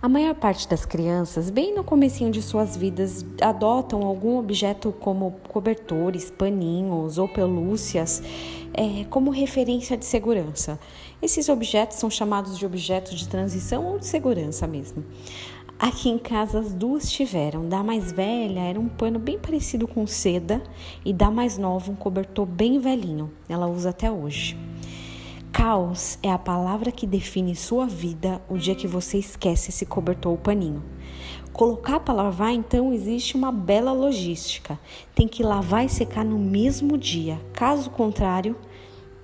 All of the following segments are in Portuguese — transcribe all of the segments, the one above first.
A maior parte das crianças, bem no comecinho de suas vidas, adotam algum objeto como cobertores, paninhos ou pelúcias é, como referência de segurança. Esses objetos são chamados de objetos de transição ou de segurança mesmo. Aqui em casa as duas tiveram. Da mais velha era um pano bem parecido com seda e da mais nova um cobertor bem velhinho. Ela usa até hoje. Caos é a palavra que define sua vida o dia que você esquece esse cobertor ou paninho. Colocar para lavar, então, existe uma bela logística. Tem que lavar e secar no mesmo dia. Caso contrário,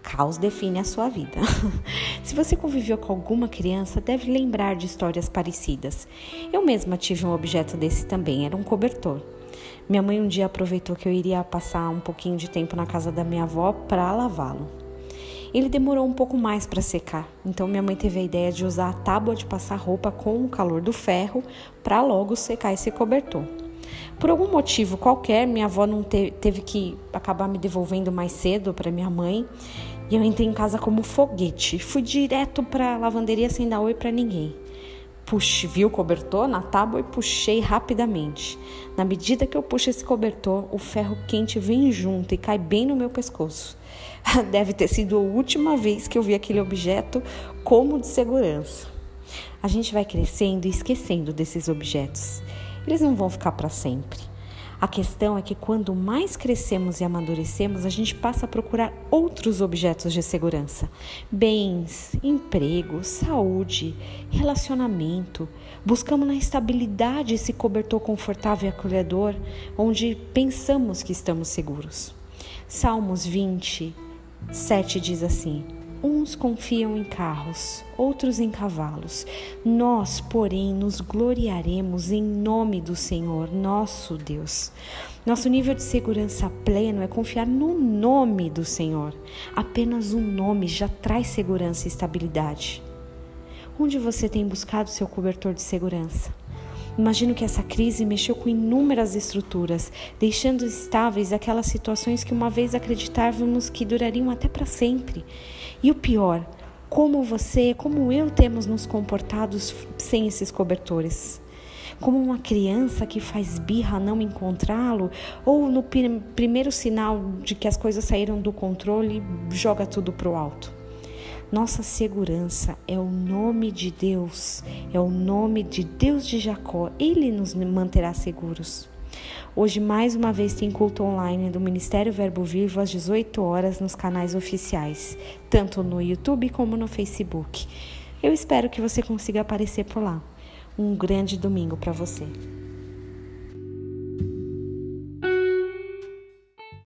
caos define a sua vida. Se você conviveu com alguma criança, deve lembrar de histórias parecidas. Eu mesma tive um objeto desse também, era um cobertor. Minha mãe um dia aproveitou que eu iria passar um pouquinho de tempo na casa da minha avó para lavá-lo. Ele demorou um pouco mais para secar, então minha mãe teve a ideia de usar a tábua de passar roupa com o calor do ferro para logo secar esse cobertor. Por algum motivo qualquer, minha avó não te teve que acabar me devolvendo mais cedo para minha mãe e eu entrei em casa como foguete. Fui direto para a lavanderia sem dar oi para ninguém. Puxei, vi o cobertor na tábua e puxei rapidamente. Na medida que eu puxo esse cobertor, o ferro quente vem junto e cai bem no meu pescoço. Deve ter sido a última vez que eu vi aquele objeto como de segurança. A gente vai crescendo e esquecendo desses objetos. Eles não vão ficar para sempre. A questão é que quando mais crescemos e amadurecemos, a gente passa a procurar outros objetos de segurança: bens, emprego, saúde, relacionamento. Buscamos na estabilidade esse cobertor confortável e acolhedor, onde pensamos que estamos seguros. Salmos 20, 7 diz assim: Uns confiam em carros, outros em cavalos. Nós, porém, nos gloriaremos em nome do Senhor, nosso Deus. Nosso nível de segurança pleno é confiar no nome do Senhor. Apenas um nome já traz segurança e estabilidade. Onde você tem buscado seu cobertor de segurança? Imagino que essa crise mexeu com inúmeras estruturas, deixando estáveis aquelas situações que uma vez acreditávamos que durariam até para sempre. E o pior, como você, como eu temos nos comportados sem esses cobertores? Como uma criança que faz birra não encontrá-lo, ou no primeiro sinal de que as coisas saíram do controle, joga tudo para o alto. Nossa segurança é o nome de Deus, é o nome de Deus de Jacó. Ele nos manterá seguros. Hoje, mais uma vez, tem culto online do Ministério Verbo Vivo às 18 horas nos canais oficiais, tanto no YouTube como no Facebook. Eu espero que você consiga aparecer por lá. Um grande domingo para você.